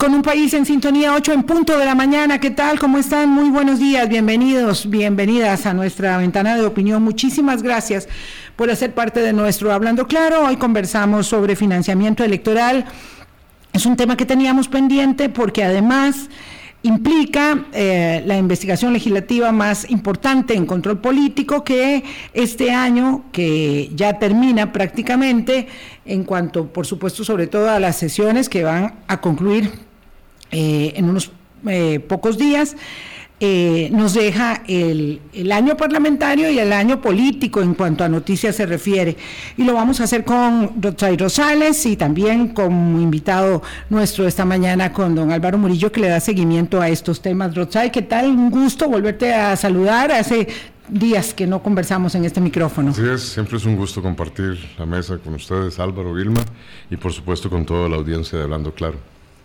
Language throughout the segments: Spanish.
con un país en sintonía 8 en punto de la mañana. ¿Qué tal? ¿Cómo están? Muy buenos días, bienvenidos, bienvenidas a nuestra ventana de opinión. Muchísimas gracias por hacer parte de nuestro Hablando Claro. Hoy conversamos sobre financiamiento electoral. Es un tema que teníamos pendiente porque además implica eh, la investigación legislativa más importante en control político que este año, que ya termina prácticamente, en cuanto, por supuesto, sobre todo a las sesiones que van a concluir eh, en unos eh, pocos días. Eh, nos deja el, el, año parlamentario y el año político en cuanto a noticias se refiere. Y lo vamos a hacer con Rotzay Rosales y también como invitado nuestro esta mañana con don Álvaro Murillo que le da seguimiento a estos temas. Rotzay, ¿qué tal? Un gusto volverte a saludar. Hace días que no conversamos en este micrófono. Así es, siempre es un gusto compartir la mesa con ustedes, Álvaro, Vilma, y por supuesto con toda la audiencia de Hablando Claro.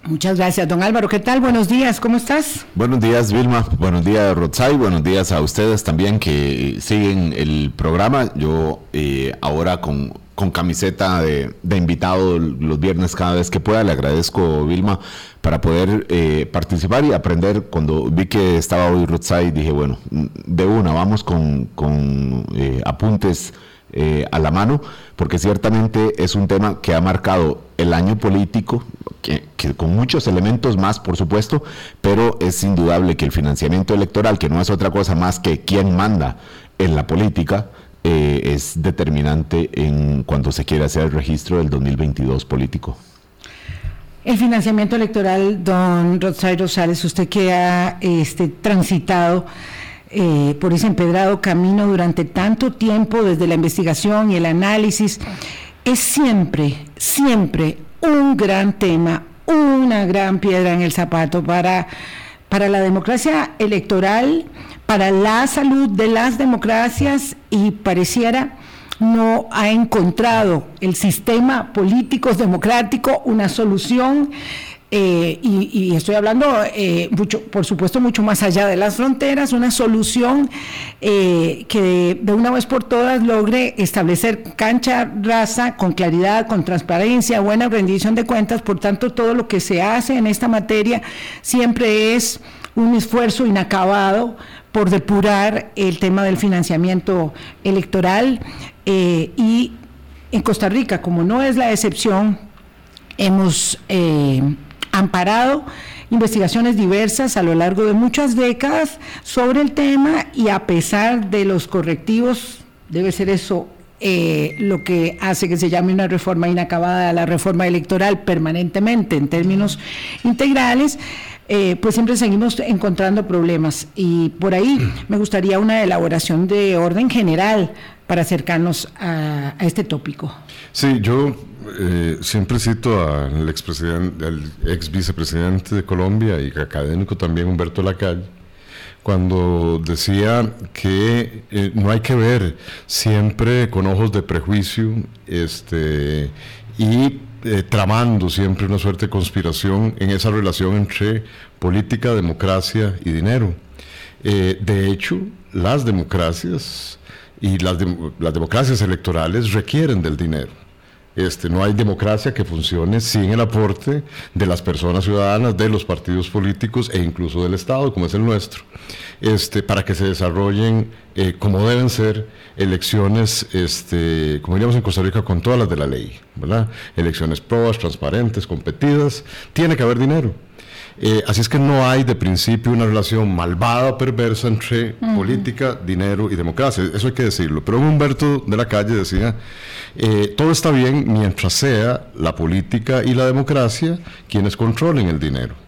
Muchas gracias, don Álvaro. ¿Qué tal? Buenos días, ¿cómo estás? Buenos días, Vilma. Buenos días, Rotzai. Buenos días a ustedes también que siguen el programa. Yo eh, ahora con, con camiseta de, invitado los viernes cada vez que pueda. Le agradezco, Vilma, para poder eh, participar y aprender. Cuando vi que estaba hoy Rotzai, dije, bueno, de una, vamos con, con eh, apuntes eh, a la mano, porque ciertamente es un tema que ha marcado el año político, que, con muchos elementos más, por supuesto, pero es indudable que el financiamiento electoral, que no es otra cosa más que quién manda en la política, eh, es determinante en cuando se quiere hacer el registro del 2022 político. El financiamiento electoral, don Rosario Rosales, usted que ha este, transitado eh, por ese empedrado camino durante tanto tiempo desde la investigación y el análisis, es siempre, siempre un gran tema, una gran piedra en el zapato para, para la democracia electoral, para la salud de las democracias y pareciera no ha encontrado el sistema político democrático una solución eh, y, estoy hablando, eh, mucho, por supuesto, mucho más allá de las fronteras, una solución eh, que de, una vez por todas logre establecer cancha raza con claridad, con transparencia, buena rendición de cuentas. Por tanto, todo lo que se hace en esta materia siempre es un esfuerzo inacabado por depurar el tema del financiamiento electoral y en Costa Rica, como no es la excepción, hemos amparado investigaciones diversas a lo largo de muchas décadas sobre el tema y a pesar de los correctivos, debe ser eso eh, lo que hace que se llame una reforma inacabada, la reforma electoral permanentemente en términos integrales, eh, pues siempre seguimos encontrando problemas. Y por ahí me gustaría una elaboración de orden general para acercarnos a, a este tópico. Sí, yo eh, siempre cito al expresidente, al ex vicepresidente de Colombia y académico también Humberto Lacalle, cuando decía que eh, no hay que ver siempre con ojos de prejuicio este, y eh, tramando siempre una suerte de conspiración en esa relación entre política, democracia y dinero. de hecho, las democracias y las, las democracias electorales requieren del dinero este, no hay democracia que funcione sin el aporte de las personas ciudadanas, de los partidos políticos e incluso del Estado, como es el nuestro, este, para que se desarrollen eh, como deben ser elecciones, este, como diríamos en Costa Rica, con todas las de la ley, ¿verdad? Elecciones probas, transparentes, competidas, tiene que haber dinero. Eh, así es que no hay de principio una relación malvada o perversa entre política, dinero y democracia. Eso hay que decirlo. Pero Humberto de la Calle decía, eh, todo está bien mientras sea la política y la democracia quienes controlen el dinero.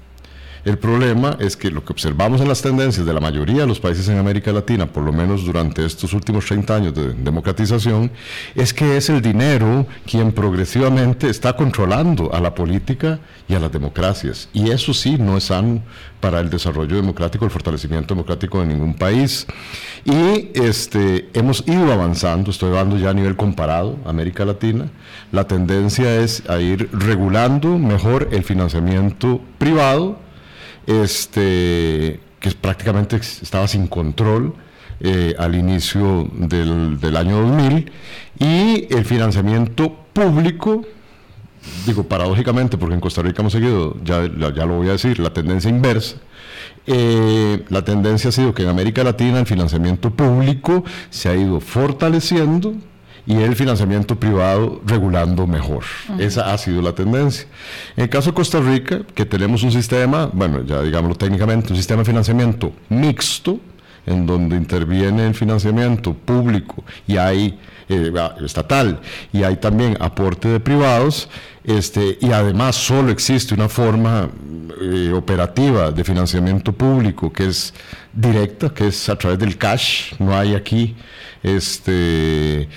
El problema es que lo que observamos en las tendencias de la mayoría de los países en América Latina, por lo menos durante estos últimos 30 años de democratización, es que es el dinero quien progresivamente está controlando a la política y a las democracias. Y eso sí no es sano para el desarrollo democrático, el fortalecimiento democrático de ningún país. Y este, hemos ido avanzando, estoy hablando ya a nivel comparado, América Latina, la tendencia es a ir regulando mejor el financiamiento privado, este, que prácticamente estaba sin control eh, al inicio del, año 2000, y el financiamiento público digo paradójicamente, porque en Costa Rica hemos seguido, ya, ya lo voy a decir, la tendencia inversa. Eh, la tendencia ha sido que en América Latina el financiamiento público se ha ido fortaleciendo y el financiamiento privado regulando mejor. Esa ha sido la tendencia. En el caso de Costa Rica, que tenemos un sistema, bueno, ya digámoslo técnicamente, un sistema de financiamiento mixto, en donde interviene el financiamiento público y hay eh, estatal. Y hay también aporte de privados, este, y además solo existe una forma eh, operativa de financiamiento público que es directa, que es a través del cash, no hay aquí este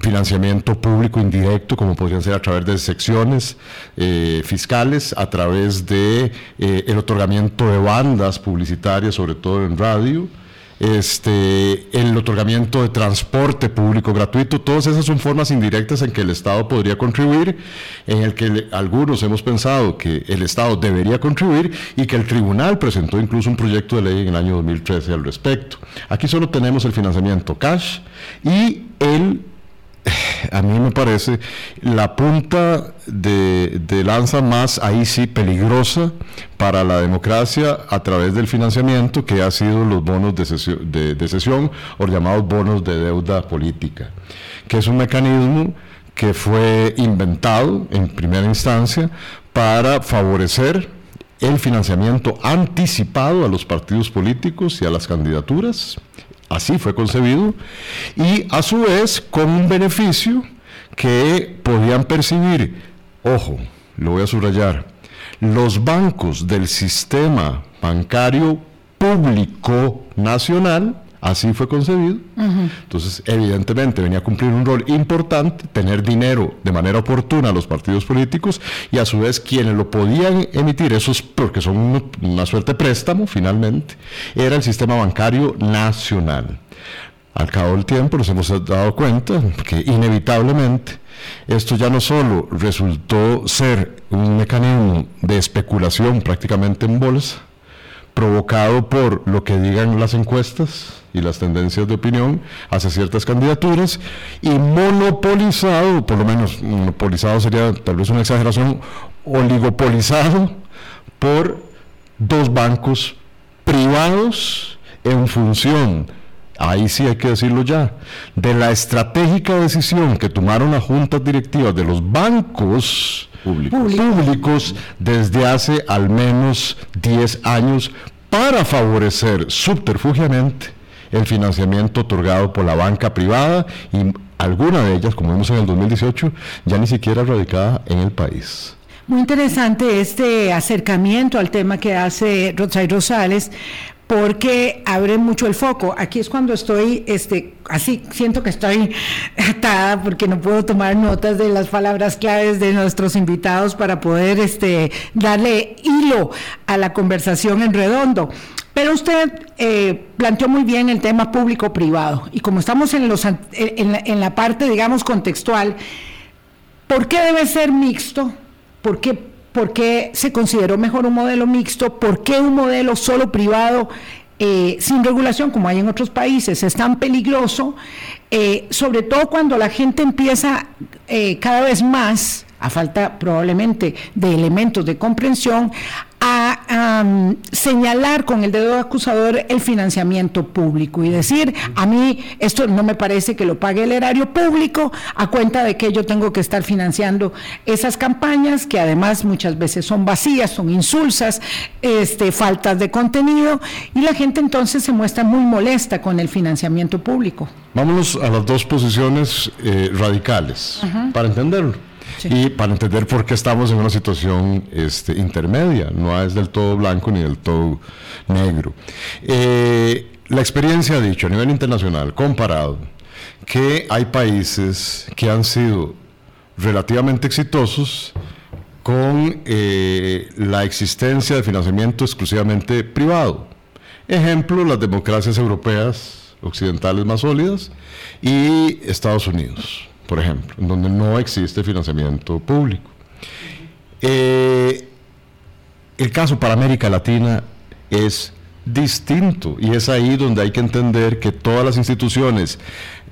financiamiento público indirecto, como podrían ser a través de secciones eh, fiscales, a través de el otorgamiento de bandas publicitarias, sobre todo en radio, este, el otorgamiento de transporte público gratuito, todas esas son formas indirectas en que el Estado podría contribuir, en el que algunos hemos pensado que el Estado debería contribuir y que el tribunal presentó incluso un proyecto de ley en el año 2013 al respecto. Aquí solo tenemos el financiamiento cash y el a mí me parece la punta de, lanza más ahí sí peligrosa para la democracia a través del financiamiento que ha sido los bonos de sesión, de, sesión o llamados bonos de deuda política, que es un mecanismo que fue inventado en primera instancia para favorecer el financiamiento anticipado a los partidos políticos y a las candidaturas Así fue concebido y a su vez con un beneficio que podían percibir, ojo, lo voy a subrayar, los bancos del sistema bancario público nacional Así fue concebido. Entonces, evidentemente, venía a cumplir un rol importante, tener dinero de manera oportuna a los partidos políticos y a su vez quienes lo podían emitir, esos porque son una suerte de préstamo finalmente, era el sistema bancario nacional. Al cabo del tiempo nos hemos dado cuenta que inevitablemente esto ya no solo resultó ser un mecanismo de especulación prácticamente en bolsa, provocado por lo que digan las encuestas y las tendencias de opinión hacia ciertas candidaturas y monopolizado, por lo menos monopolizado sería tal vez una exageración, oligopolizado por dos bancos privados en función ahí sí hay que decirlo ya, de la estratégica decisión que tomaron las juntas directivas de los bancos públicos, desde hace al menos 10 años para favorecer subterfugiamente el financiamiento otorgado por la banca privada y alguna de ellas, como vimos en el 2018, ya ni siquiera radicada en el país. Muy interesante este acercamiento al tema que hace Rosay Rosales, porque abre mucho el foco. Aquí es cuando estoy, este, así siento que estoy atada porque no puedo tomar notas de las palabras claves de nuestros invitados para poder, este, darle hilo a la conversación en redondo. Pero usted eh, planteó muy bien el tema público-privado y como estamos en, los, en la parte, digamos, contextual, ¿por qué debe ser mixto? ¿Por qué ¿Por qué se consideró mejor un modelo mixto? ¿Por qué un modelo solo privado eh, sin regulación, como hay en otros países, es tan peligroso? Eh, sobre todo cuando la gente empieza cada vez más, a falta probablemente de elementos de comprensión, a señalar con el dedo acusador el financiamiento público y decir, a mí esto no me parece que lo pague el erario público a cuenta de que yo tengo que estar financiando esas campañas que además muchas veces son vacías, son insulsas, este, faltas de contenido y la gente entonces se muestra muy molesta con el financiamiento público. Vámonos a las dos posiciones eh, radicales para entenderlo. Y para entender por qué estamos en una situación este, intermedia, no es del todo blanco ni del todo negro. Eh, la experiencia ha dicho a nivel internacional, comparado, que hay países que han sido relativamente exitosos con eh, la existencia de financiamiento exclusivamente privado. Ejemplo, las democracias europeas occidentales más sólidas y Estados Unidos por ejemplo, donde no existe financiamiento público. Eh, el caso para América Latina es distinto y es ahí donde hay que entender que todas las instituciones,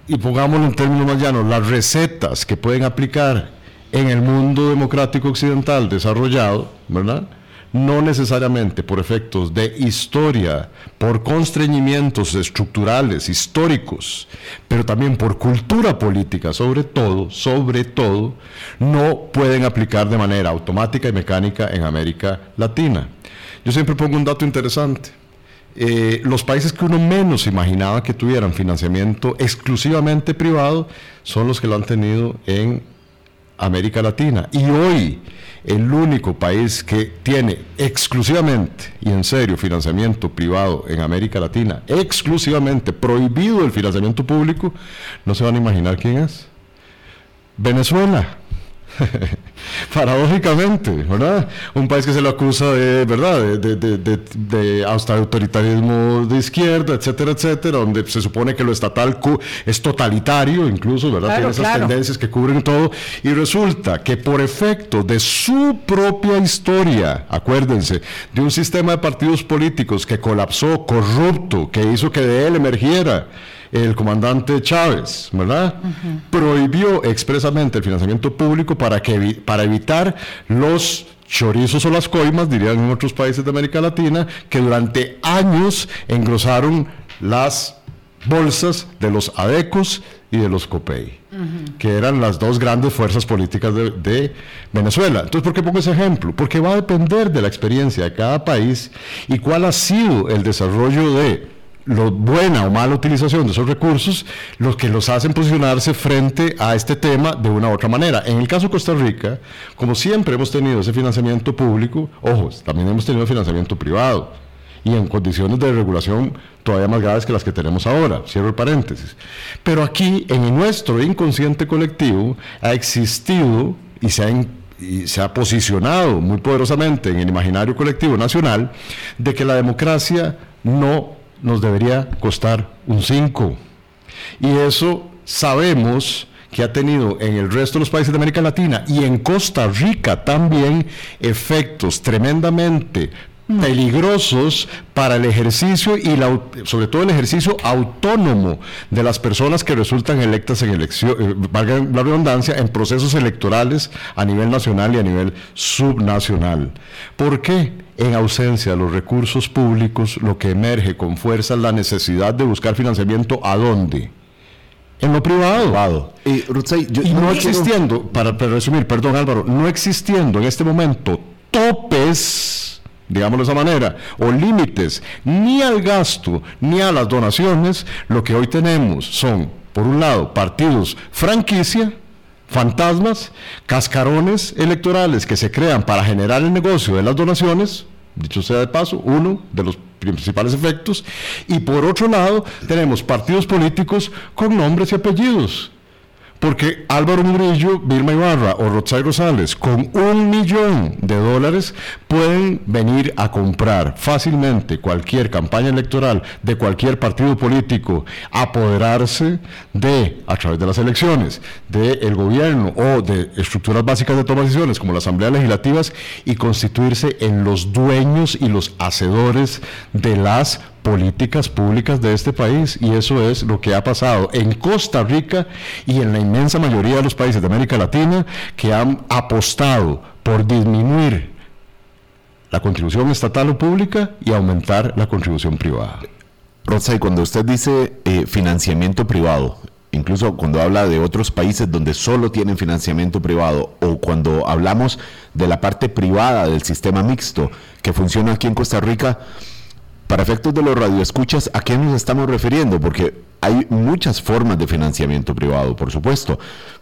y pongámoslo en términos más llanos, las recetas que pueden aplicar en el mundo democrático occidental desarrollado, ¿verdad? No necesariamente por efectos de historia, por constreñimientos estructurales, históricos, pero también por cultura política, sobre todo, sobre todo, no pueden aplicar de manera automática y mecánica en América Latina. Yo siempre pongo un dato interesante. Eh, los países que uno menos imaginaba que tuvieran financiamiento exclusivamente privado son los que lo han tenido en América Latina. Y hoy el único país que tiene exclusivamente y en serio financiamiento privado en América Latina, exclusivamente prohibido el financiamiento público, no se van a imaginar quién es. Venezuela. Paradójicamente, ¿verdad? Un país que se lo acusa de, ¿verdad? De, de, de, de, hasta autoritarismo de izquierda, etcétera, etcétera, donde se supone que lo estatal es totalitario, incluso, ¿verdad? Tiene esas tendencias que cubren todo. Y resulta que por efecto de su propia historia, acuérdense, de un sistema de partidos políticos que colapsó, corrupto, que hizo que de él emergiera el comandante Chávez, ¿verdad? Prohibió expresamente el financiamiento público para, que, para evitar los chorizos o las coimas, dirían en otros países de América Latina, que durante años engrosaron las bolsas de los ADECOS y de los COPEI, que eran las dos grandes fuerzas políticas de, de, Venezuela. Entonces, ¿por qué pongo ese ejemplo? Porque va a depender de la experiencia de cada país y cuál ha sido el desarrollo de lo buena o mala utilización de esos recursos, los que los hacen posicionarse frente a este tema de una u otra manera. En el caso de Costa Rica, como siempre hemos tenido ese financiamiento público, ojos, también hemos tenido financiamiento privado y en condiciones de regulación todavía más graves que las que tenemos ahora, cierro el paréntesis. Pero aquí, en nuestro inconsciente colectivo, ha existido y se ha y se ha posicionado muy poderosamente en el imaginario colectivo nacional de que la democracia no nos debería costar un 5. Y eso sabemos que ha tenido en el resto de los países de América Latina y en Costa Rica también efectos tremendamente peligrosos para el ejercicio y la, sobre todo el ejercicio autónomo de las personas que resultan electas en elección, eh, valga la redundancia, en procesos electorales a nivel nacional y a nivel subnacional. ¿Por qué? En ausencia de los recursos públicos, lo que emerge con fuerza es la necesidad de buscar financiamiento a dónde? En lo privado. y no, existiendo, para, resumir, perdón Álvaro, no existiendo en este momento topes, digámoslo de esa manera, o límites, ni al gasto, ni a las donaciones, lo que hoy tenemos son, por un lado, partidos franquicia, fantasmas, cascarones electorales que se crean para generar el negocio de las donaciones, dicho sea de paso, uno de los principales efectos, y por otro lado tenemos partidos políticos con nombres y apellidos, porque Álvaro Murillo, Vilma Ibarra o Rotzay Rosales, con un millón de dólares, pueden venir a comprar fácilmente cualquier campaña electoral de cualquier partido político, apoderarse de, a través de las elecciones, del gobierno o de estructuras básicas de toma de decisiones como las asambleas legislativas y constituirse en los dueños y los hacedores de las políticas públicas de este país y eso es lo que ha pasado en Costa Rica y en la inmensa mayoría de los países de América Latina que han apostado por disminuir la contribución estatal o pública y aumentar la contribución privada. Rosa, y cuando usted dice eh, financiamiento privado, incluso cuando habla de otros países donde solo tienen financiamiento privado o cuando hablamos de la parte privada del sistema mixto que funciona aquí en Costa Rica, para efectos de los radioescuchas, ¿a qué nos estamos refiriendo? Porque hay muchas formas de financiamiento privado, por supuesto.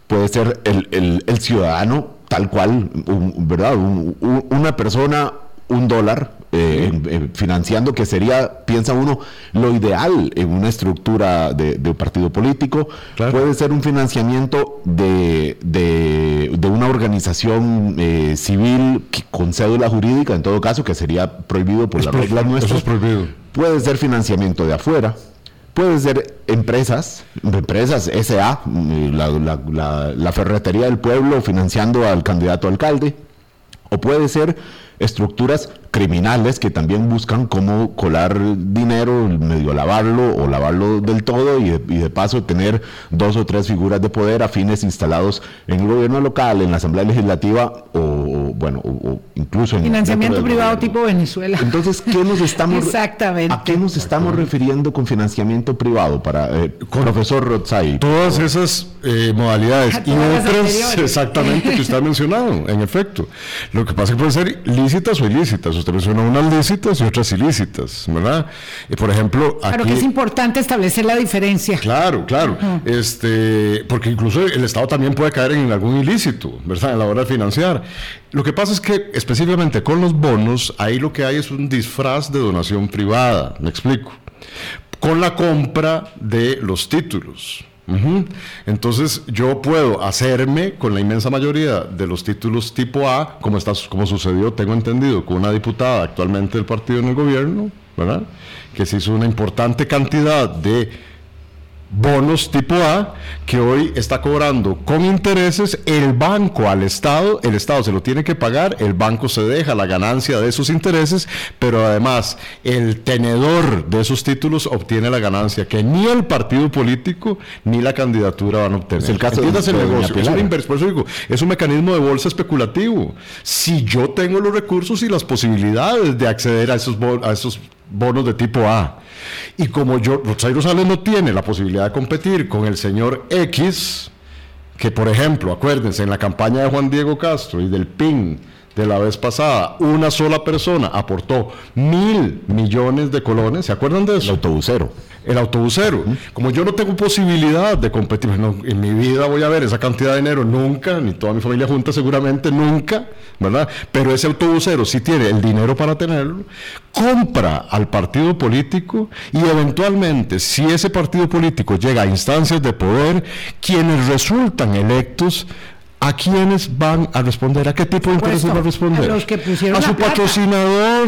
Puede ser el, ciudadano tal cual, ¿verdad? una persona, un dólar, eh, financiando, que sería, piensa uno, lo ideal en una estructura de, partido político. Puede ser un financiamiento de, de, una organización eh, civil con cédula jurídica, en todo caso, que sería prohibido por las reglas nuestras. Puede ser financiamiento de afuera. Puede ser empresas, empresas SA, la, la, la ferretería del pueblo financiando al candidato alcalde. O puede ser estructuras criminales que también buscan cómo colar dinero, medio lavarlo o lavarlo del todo y de, paso tener dos o tres figuras de poder afines instalados en el gobierno local, en la Asamblea Legislativa o, bueno, o, incluso en financiamiento privado tipo Venezuela. Entonces, ¿qué nos estamos Exactamente. ¿A qué nos estamos refiriendo con financiamiento privado para eh, profesor Rotzai? Todas esas eh, modalidades y otras exactamente que usted ha mencionado, en efecto. Lo que pasa es que pueden ser lícitas o ilícitas usted menciona unas lícitas y otras ilícitas, ¿verdad? Y por ejemplo, aquí... Claro que es importante establecer la diferencia. Claro, claro. este, porque incluso el Estado también puede caer en algún ilícito, ¿verdad? A la hora de financiar. Lo que pasa es que específicamente con los bonos, ahí lo que hay es un disfraz de donación privada, me explico. Con la compra de los títulos. Entonces yo puedo hacerme con la inmensa mayoría de los títulos tipo A, como, está, como sucedió, tengo entendido, con una diputada actualmente del partido en el gobierno, ¿verdad? que se hizo una importante cantidad de bonos tipo A que hoy está cobrando con intereses el banco al Estado, el Estado se lo tiene que pagar, el banco se deja la ganancia de esos intereses, pero además el tenedor de esos títulos obtiene la ganancia que ni el partido político ni la candidatura van a obtener. Es el caso de el negocio, es un por eso digo, es un mecanismo de bolsa especulativo. Si yo tengo los recursos y las posibilidades de acceder a esos, a esos bonos de tipo A, y como yo, Rosario Rosales no tiene la posibilidad de competir con el señor X, que por ejemplo, acuérdense, en la campaña de Juan Diego Castro y del PIN de la vez pasada, una sola persona aportó mil millones de colones, ¿se acuerdan de eso? El autobusero el autobusero. Como yo no tengo posibilidad de competir, en mi vida voy a ver esa cantidad de dinero, nunca, ni toda mi familia junta seguramente, nunca, ¿verdad? Pero ese autobusero sí tiene el dinero para tenerlo, compra al partido político y eventualmente, si ese partido político llega a instancias de poder, quienes resultan electos ¿A quiénes van a responder? ¿A qué tipo de intereses van a responder? A los que pusieron A su patrocinador,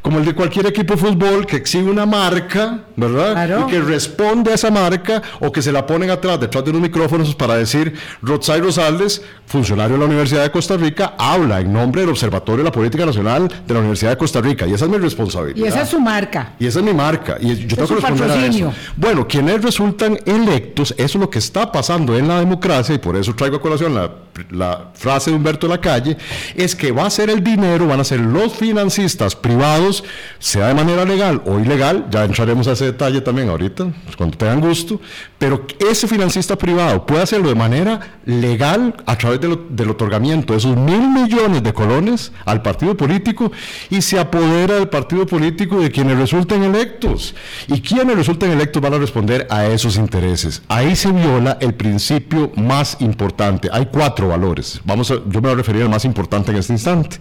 como el de cualquier equipo de fútbol que exhibe una marca, ¿verdad? Y que responde a esa marca o que se la ponen atrás, detrás de unos micrófonos para decir, Rotzai Rosales, funcionario de la Universidad de Costa Rica, habla en nombre del Observatorio de la Política Nacional de la Universidad de Costa Rica. Y esa es mi responsabilidad. Y esa es su marca. Y esa es mi marca. Y yo tengo que responder a eso. Bueno, quienes resultan electos, eso es lo que está pasando en la democracia y por eso traigo a colación la la frase de Humberto Lacalle, es que va a ser el dinero, van a ser los financistas privados, sea de manera legal o ilegal, ya entraremos a ese detalle también ahorita, pues, cuando tengan gusto, pero ese financista privado puede hacerlo de manera legal a través del otorgamiento de esos mil millones de colones al partido político y se apodera del partido político de quienes resulten electos. Y quienes resulten electos van a responder a esos intereses. Ahí se viola el principio más importante. Hay cuatro valores. Vamos a, yo me voy a referir al más importante en este instante.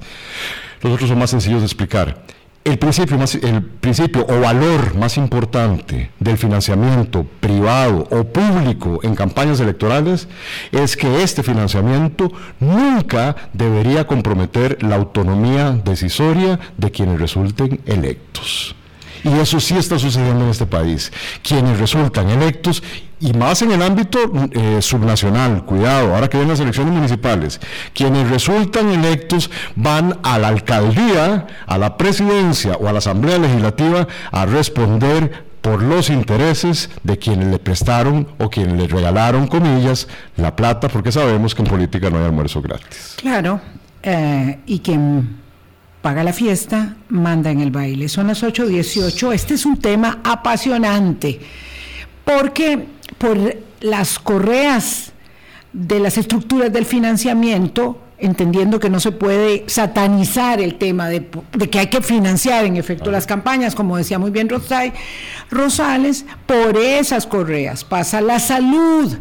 Los otros son más sencillos de explicar. El principio, el principio o valor más importante del financiamiento privado o público en campañas electorales es que este financiamiento nunca debería comprometer la autonomía decisoria de quienes resulten electos. Y eso sí está sucediendo en este país. Quienes resultan electos, y más en el ámbito eh, subnacional, cuidado, ahora que ven las elecciones municipales, quienes resultan electos van a la alcaldía, a la presidencia o a la asamblea legislativa a responder por los intereses de quienes le prestaron o quienes le regalaron, comillas, la plata, porque sabemos que en política no hay almuerzo gratis. Claro, eh, y quien paga la fiesta, manda en el baile. Son las 8.18. Este es un tema apasionante, porque por las correas de las estructuras del financiamiento, entendiendo que no se puede satanizar el tema de, que hay que financiar en efecto las campañas, como decía muy bien Rosales, por esas correas pasa la salud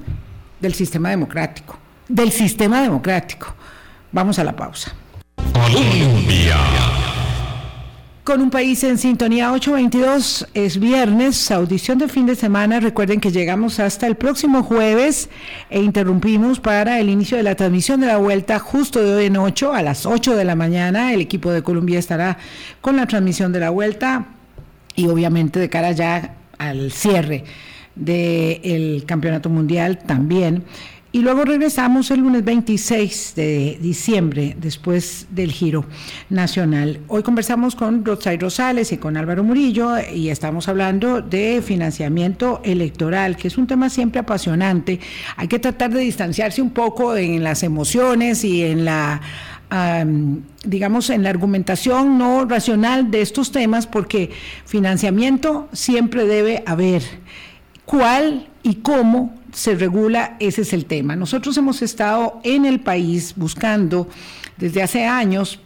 del sistema democrático, del sistema democrático. Vamos a la pausa. Colombia. Con un país en sintonía 822 es viernes, audición de fin de semana. Recuerden que llegamos hasta el próximo jueves e interrumpimos para el inicio de la transmisión de la vuelta justo de hoy en 8 a las 8 de la mañana. El equipo de Colombia estará con la transmisión de la vuelta y obviamente de cara ya al cierre del campeonato mundial también y luego regresamos el lunes 26 de diciembre, después del giro nacional. Hoy conversamos con Rotzay Rosales y con Álvaro Murillo y estamos hablando de financiamiento electoral, que es un tema siempre apasionante. Hay que tratar de distanciarse un poco en las emociones y en la digamos, en la argumentación no racional de estos temas, porque financiamiento siempre debe haber. ¿Cuál y cómo se regula? Ese es el tema. Nosotros hemos estado en el país buscando desde hace años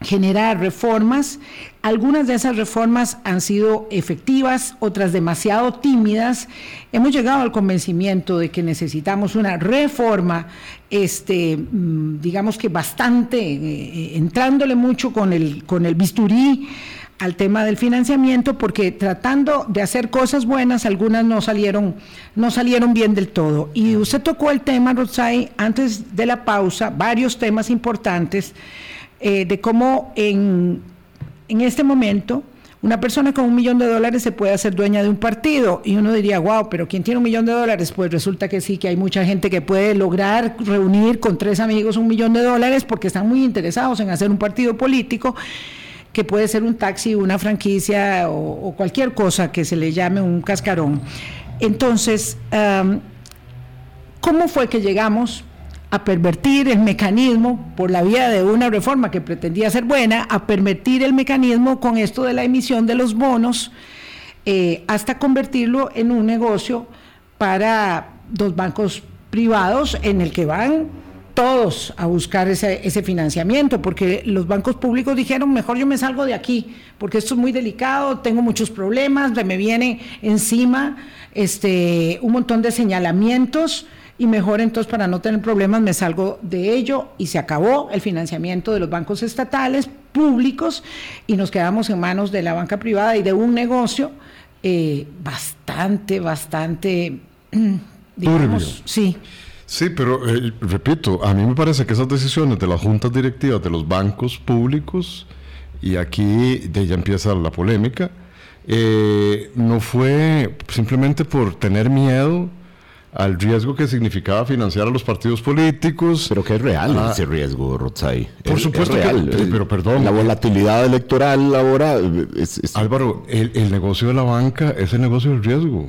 generar reformas. Algunas de esas reformas han sido efectivas, otras demasiado tímidas. Hemos llegado al convencimiento de que necesitamos una reforma, este, mm, digamos que bastante, eh, eh, entrándole mucho con el, con el bisturí al tema del financiamiento porque tratando de hacer cosas buenas, algunas no salieron, no salieron bien del todo. Y usted tocó el tema, Rosay, antes de la pausa, varios temas importantes eh, de cómo en, en este momento una persona con un millón de dólares se puede hacer dueña de un partido y uno diría, wow, pero ¿quién tiene un millón de dólares? Pues resulta que sí, que hay mucha gente que puede lograr reunir con tres amigos un millón de dólares porque están muy interesados en hacer un partido político que puede ser un taxi, una franquicia o, cualquier cosa que se le llame un cascarón. Entonces, ¿cómo fue que llegamos a pervertir el mecanismo por la vía de una reforma que pretendía ser buena, a pervertir el mecanismo con esto de la emisión de los bonos, eh, hasta convertirlo en un negocio para dos bancos privados en el que van todos a buscar ese, ese, financiamiento, porque los bancos públicos dijeron, mejor yo me salgo de aquí, porque esto es muy delicado, tengo muchos problemas, me viene encima este, un montón de señalamientos y mejor entonces para no tener problemas me salgo de ello y se acabó el financiamiento de los bancos estatales públicos y nos quedamos en manos de la banca privada y de un negocio eh, bastante, bastante, digamos, sí. Sí, pero eh, repito, a mí me parece que esas decisiones de las juntas directivas de los bancos públicos, y aquí de ya empieza la polémica, eh, no fue simplemente por tener miedo al riesgo que significaba financiar a los partidos políticos. Pero que es real ah, ese riesgo, Rotzai. Por supuesto real. Que, pero perdón. La volatilidad electoral ahora es, Álvaro, el, el, negocio de la banca es el negocio del riesgo.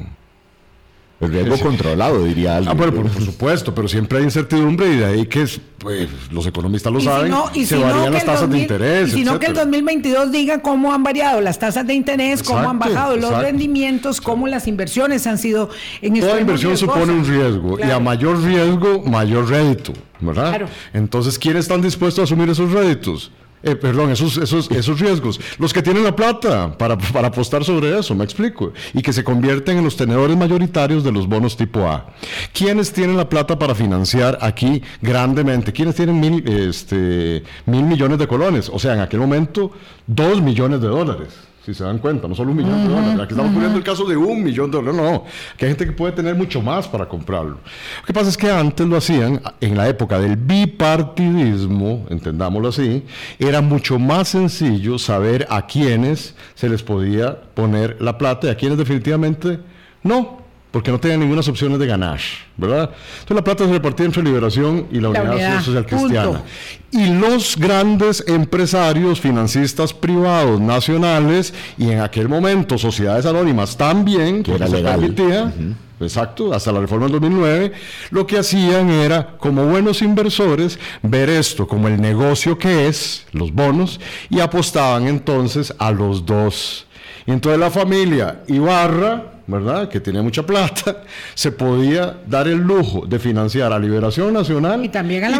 El riesgo controlado, diría alguien. Ah, bueno, por, supuesto, pero siempre hay incertidumbre y de ahí que pues, los economistas lo saben, se varían las tasas de interés. Y sino que el 2022 diga cómo han variado las tasas de interés, cómo han bajado los rendimientos, cómo las inversiones han sido en Toda inversión supone un riesgo y a mayor riesgo, mayor rédito, ¿verdad? Claro. Entonces, ¿quiénes están dispuestos a asumir esos réditos? Eh, perdón, esos, esos, esos riesgos. Los que tienen la plata para, para, apostar sobre eso, me explico. Y que se convierten en los tenedores mayoritarios de los bonos tipo A. ¿Quiénes tienen la plata para financiar aquí grandemente? ¿Quiénes tienen mil, este, mil millones de colones? O sea, en aquel momento, dos millones de dólares si se dan cuenta, no solo un millón de dólares. Aquí estamos poniendo el caso de un millón de dólares. No, no, que hay gente que puede tener mucho más para comprarlo. Lo que pasa es que antes lo hacían, en la época del bipartidismo, entendámoslo así, era mucho más sencillo saber a quiénes se les podía poner la plata y a quiénes definitivamente no porque no tenían ninguna opciones de ganar, ¿verdad? Entonces la plata se repartía entre Liberación y la, Unidad, Social Cristiana. Y los grandes empresarios financistas privados nacionales y en aquel momento sociedades anónimas también, que era legal. permitía, exacto, hasta la reforma del 2009, lo que hacían era, como buenos inversores, ver esto como el negocio que es, los bonos, y apostaban entonces a los dos. Y entonces la familia Ibarra, ¿verdad? Que tenía mucha plata, se podía dar el lujo de financiar a Liberación Nacional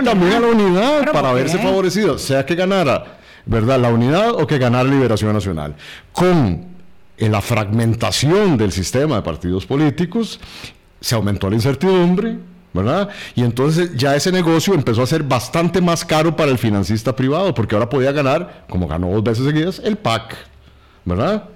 y también a la unidad, para verse favorecido, sea que ganara, ¿verdad? La unidad o que ganara Liberación Nacional. Con la fragmentación del sistema de partidos políticos, se aumentó la incertidumbre, ¿verdad? Y entonces ya ese negocio empezó a ser bastante más caro para el financista privado, porque ahora podía ganar, como ganó dos veces seguidas, el PAC, ¿verdad?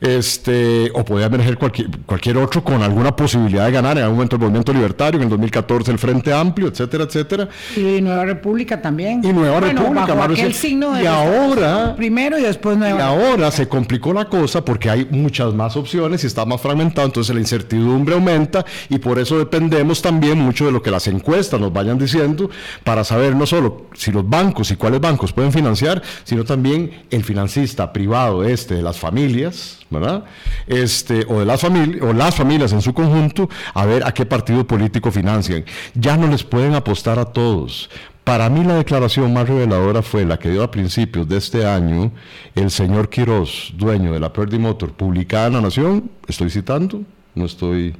Este, o podía emerger cualquier, cualquier otro con alguna posibilidad de ganar en algún momento el movimiento libertario, en el 2014 el Frente Amplio, etcétera, etcétera. Y Nueva República también. Y Nueva República, bajo aquel signo de y ahora primero y después Nueva Y ahora se complicó la cosa porque hay muchas más opciones y está más fragmentado, entonces la incertidumbre aumenta y por eso dependemos también mucho de lo que las encuestas nos vayan diciendo para saber no solo si los bancos y cuáles bancos pueden financiar, sino también el financista privado este de las familias, ¿verdad? Este, o de las familias, o las familias en su conjunto, a ver a qué partido político financian. Ya no les pueden apostar a todos. Para mí la declaración más reveladora fue la que dio a principios de este año el señor Quiroz, dueño de la Perdi Motor, publicada en La Nación, estoy citando, no estoy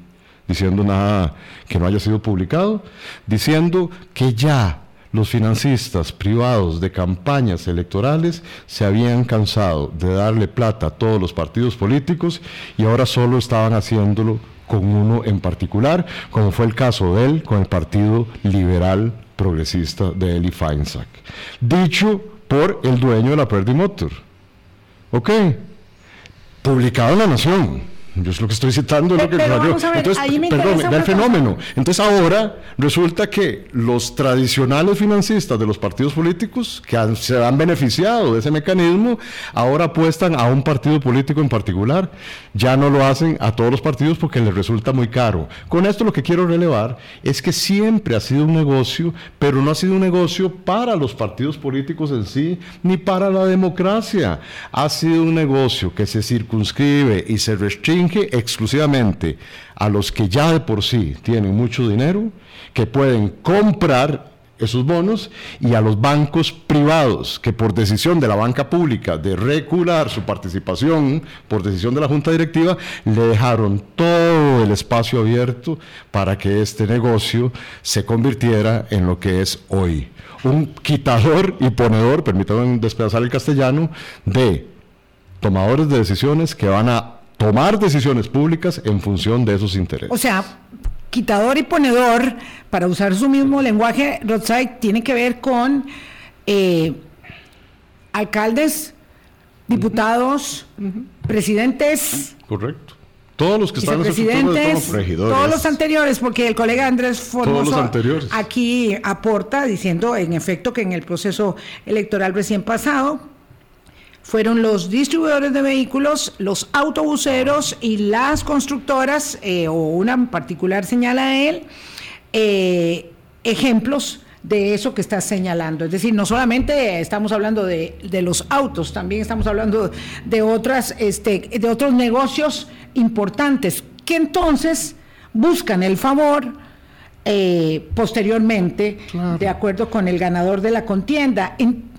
diciendo nada que no haya sido publicado, diciendo que ya los financistas privados de campañas electorales se habían cansado de darle plata a todos los partidos políticos y ahora solo estaban haciéndolo con uno en particular, como fue el caso de él con el Partido Liberal Progresista de Eli Feinsack. Dicho por el dueño de la Perdi Motor. ¿Ok? Publicado en La Nación. Yo es lo que estoy citando. lo que Entonces, perdón, ve el fenómeno. Entonces ahora resulta que los tradicionales financistas de los partidos políticos que se han beneficiado de ese mecanismo, ahora apuestan a un partido político en particular. Ya no lo hacen a todos los partidos porque les resulta muy caro. Con esto lo que quiero relevar es que siempre ha sido un negocio, pero no ha sido un negocio para los partidos políticos en sí, ni para la democracia. Ha sido un negocio que se circunscribe y se restringe exclusivamente a los que ya de por sí tienen mucho dinero, que pueden comprar esos bonos y a los bancos privados que por decisión de la banca pública de recular su participación, por decisión de la junta directiva, le dejaron todo el espacio abierto para que este negocio se convirtiera en lo que es hoy. Un quitador y ponedor, permítanme despedazar el castellano, de tomadores de decisiones que van a tomar decisiones públicas en función de esos intereses. O sea, quitador y ponedor, para usar su mismo lenguaje, Rothschild tiene que ver con eh, alcaldes, diputados, presidentes. Correcto. Todos los que están en presidentes, todos los anteriores, porque el colega Andrés Formoso aquí aporta diciendo en efecto que en el proceso electoral recién pasado fueron los distribuidores de vehículos, los autobuseros y las constructoras, eh, o una en particular señala él, eh, ejemplos de eso que está señalando. Es decir, no solamente estamos hablando de, los autos, también estamos hablando de, otras, este, de otros negocios importantes que entonces buscan el favor eh, posteriormente, de acuerdo con el ganador de la contienda. En,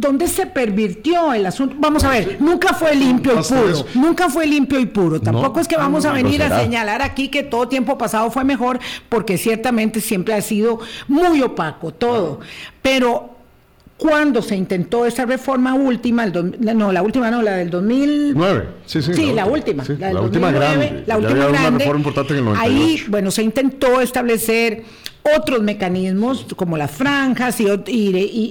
¿Dónde se pervirtió el asunto? Vamos a ver, nunca fue limpio y puro, nunca fue limpio y puro. Tampoco es que vamos a venir a señalar aquí que todo tiempo pasado fue mejor, porque ciertamente siempre ha sido muy opaco todo. Pero cuando se intentó esa reforma última, no, la última no, la del 2009. Sí, sí. Sí, la, última. la, última grande. La última grande. Ahí, bueno, se intentó establecer otros mecanismos como las franjas y,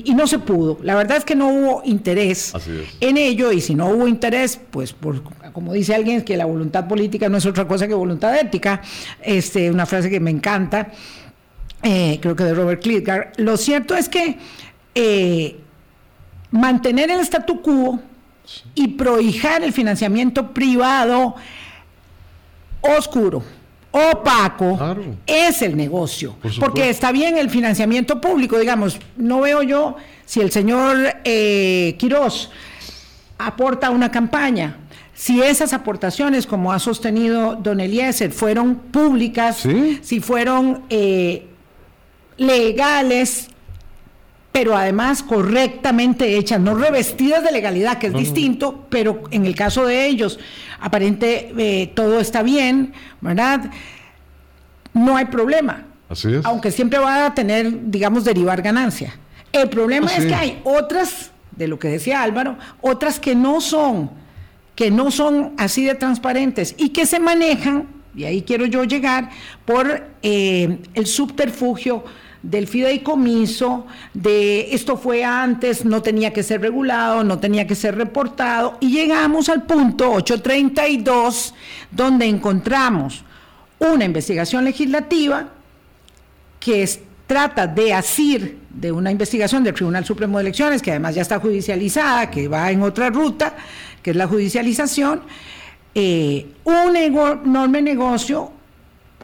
y, no se pudo. La verdad es que no hubo interés en ello y si no hubo interés, pues por, como dice alguien que la voluntad política no es otra cosa que voluntad ética, este, una frase que me encanta, eh, creo que de Robert Klitgar. Lo cierto es que eh, mantener el statu quo y prohijar el financiamiento privado oscuro opaco es el negocio. porque está bien el financiamiento público, digamos, no veo yo si el señor eh, Quirós aporta una campaña. Si esas aportaciones, como ha sostenido don Eliezer, fueron públicas, si fueron eh, legales, pero además correctamente hechas, no revestidas de legalidad, que es distinto, pero en el caso de ellos, aparente eh, todo está bien, ¿verdad? No hay problema. Así es. Aunque siempre va a tener, digamos, derivar ganancia. El problema es que hay otras, de lo que decía Álvaro, otras que no son, que no son así de transparentes y que se manejan, y ahí quiero yo llegar, por eh, el subterfugio del fideicomiso, de esto fue antes, no tenía que ser regulado, no tenía que ser reportado, y llegamos al punto 832, donde encontramos una investigación legislativa que trata de asir de una investigación del Tribunal Supremo de Elecciones, que además ya está judicializada, que va en otra ruta, que es la judicialización, eh, un enorme negocio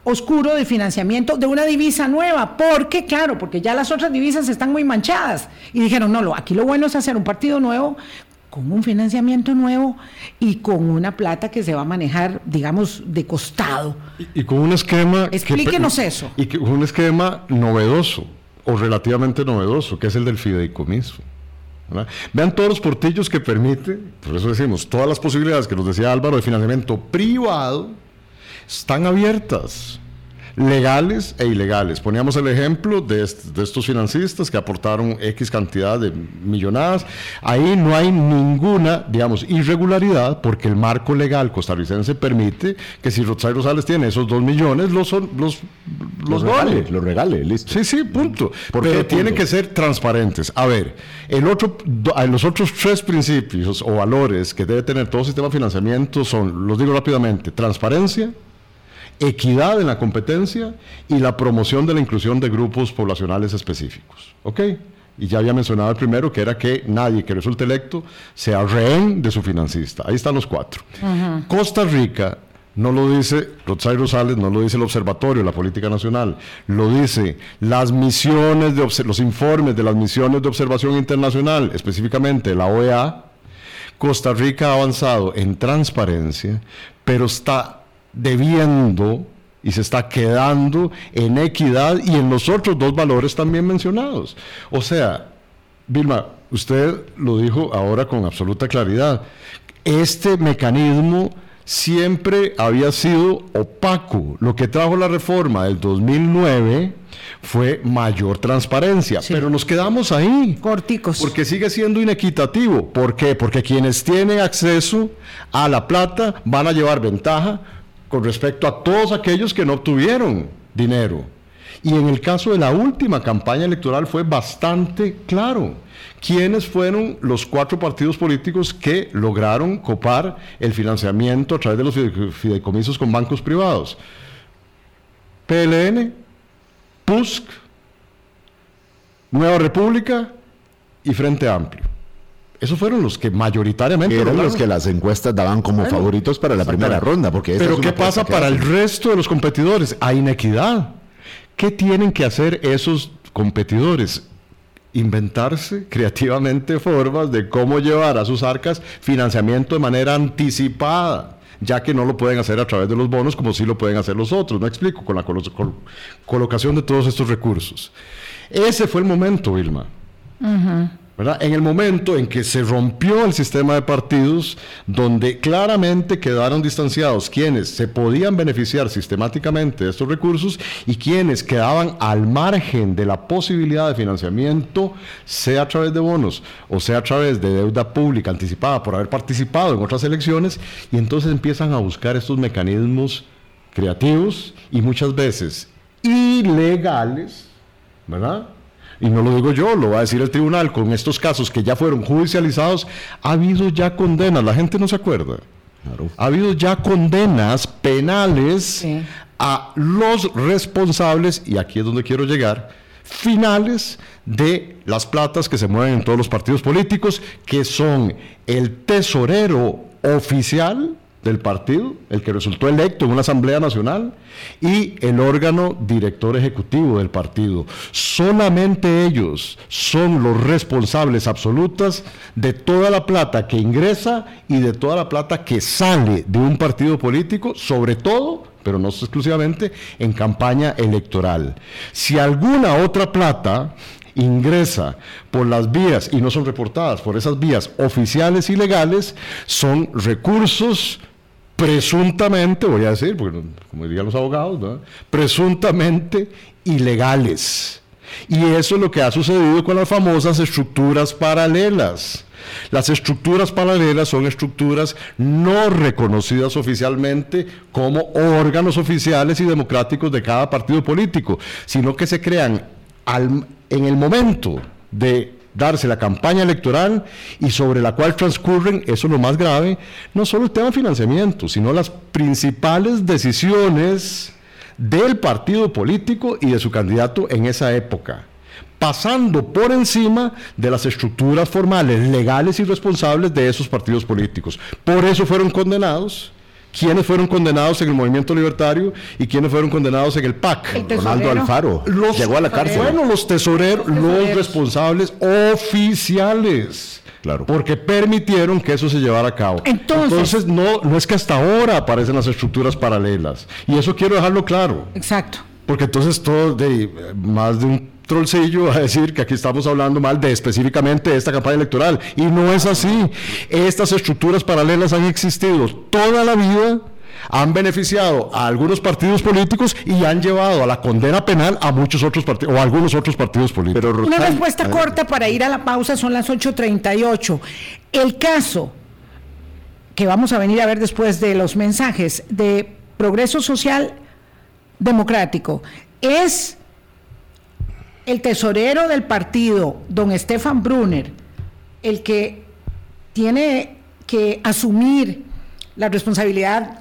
oscuro de financiamiento de una divisa nueva. ¿Por qué? Claro, porque ya las otras divisas están muy manchadas. Y dijeron, no, lo, aquí lo bueno es hacer un partido nuevo con un financiamiento nuevo y con una plata que se va a manejar, digamos, de costado. Y, con un esquema... Explíquenos eso. Y con un esquema novedoso, o relativamente novedoso, que es el del fideicomiso. Vean todos los portillos que permite, por eso decimos, todas las posibilidades que nos decía Álvaro de financiamiento privado están abiertas legales e ilegales. Poníamos el ejemplo de, estos financistas que aportaron X cantidad de millonadas. Ahí no hay ninguna, digamos, irregularidad porque el marco legal costarricense permite que si Rosario Rosales tiene esos dos millones, los, los, los, los regale, los regale, listo. Sí, sí, punto. Pero tienen que ser transparentes. A ver, el otro, los otros tres principios o valores que debe tener todo sistema de financiamiento son, los digo rápidamente, transparencia, equidad en la competencia y la promoción de la inclusión de grupos poblacionales específicos. ¿Ok? Y ya había mencionado el primero, que era que nadie que resulte electo sea rehén de su financista. Ahí están los cuatro. Costa Rica no lo dice Rosario Rosales, no lo dice el Observatorio, la Política Nacional, lo dice las misiones, de los informes de las misiones de observación internacional, específicamente la OEA. Costa Rica ha avanzado en transparencia, pero está debiendo y se está quedando en equidad y en los otros dos valores también mencionados. O sea, Vilma, usted lo dijo ahora con absoluta claridad, este mecanismo siempre había sido opaco. Lo que trajo la reforma del 2009 fue mayor transparencia, pero nos quedamos ahí. Corticos. Porque sigue siendo inequitativo. ¿Por qué? Porque quienes tienen acceso a la plata van a llevar ventaja con respecto a todos aquellos que no obtuvieron dinero. Y en el caso de la última campaña electoral fue bastante claro quiénes fueron los cuatro partidos políticos que lograron copar el financiamiento a través de los fideicomisos con bancos privados. PLN, PUSC, Nueva República y Frente Amplio. Esos fueron los que mayoritariamente... Eran los que las encuestas daban como favoritos para la primera ronda. Porque Pero ¿qué pasa para el resto de los competidores? Hay inequidad. ¿Qué tienen que hacer esos competidores? Inventarse creativamente formas de cómo llevar a sus arcas financiamiento de manera anticipada ya que no lo pueden hacer a través de los bonos como sí lo pueden hacer los otros. No explico, con la colocación de todos estos recursos. Ese fue el momento, Vilma. En el momento en que se rompió el sistema de partidos, donde claramente quedaron distanciados quienes se podían beneficiar sistemáticamente de estos recursos y quienes quedaban al margen de la posibilidad de financiamiento, sea a través de bonos o sea a través de deuda pública anticipada por haber participado en otras elecciones, y entonces empiezan a buscar estos mecanismos creativos y muchas veces ilegales, ¿verdad? Y no lo digo yo, lo va a decir el tribunal, con estos casos que ya fueron judicializados, ha habido ya condenas, la gente no se acuerda. Ha habido ya condenas penales a los responsables, y aquí es donde quiero llegar, finales de las platas que se mueven en todos los partidos políticos, que son el tesorero oficial, del partido, el que resultó electo en una Asamblea Nacional, y el órgano director ejecutivo del partido. Solamente ellos son los responsables absolutas de toda la plata que ingresa y de toda la plata que sale de un partido político, sobre todo, pero no exclusivamente, en campaña electoral. Si alguna otra plata ingresa por las vías y no son reportadas por esas vías oficiales y legales, son recursos presuntamente, voy a decir, porque como dirían los abogados, presuntamente ilegales. Y eso es lo que ha sucedido con las famosas estructuras paralelas. Las estructuras paralelas son estructuras no reconocidas oficialmente como órganos oficiales y democráticos de cada partido político, sino que se crean en el momento de darse la campaña electoral y sobre la cual transcurren, eso es lo más grave, no solo el tema de financiamiento, sino las principales decisiones del partido político y de su candidato en esa época pasando por encima de las estructuras formales, legales y responsables de esos partidos políticos. Por eso fueron condenados ¿Quiénes fueron condenados en el movimiento libertario y quiénes fueron condenados en el PAC? Ronaldo Alfaro llegó a la cárcel. Bueno, los tesoreros, los, responsables oficiales. Claro. Porque permitieron que eso se llevara a cabo. Entonces, no, no es que hasta ahora aparecen las estructuras paralelas. Y eso quiero dejarlo claro. Exacto. Porque entonces todo de más de un trolcillo a decir que aquí estamos hablando mal de específicamente de esta campaña electoral. Y no es así. Estas estructuras paralelas han existido toda la vida han beneficiado a algunos partidos políticos y han llevado a la condena penal a muchos otros partidos o a algunos otros partidos políticos. Una respuesta corta para ir a la pausa son las 8:38. El caso que vamos a venir a ver después de los mensajes de progreso social democrático es el tesorero del partido, don Estefan Brunner, el que tiene que asumir la responsabilidad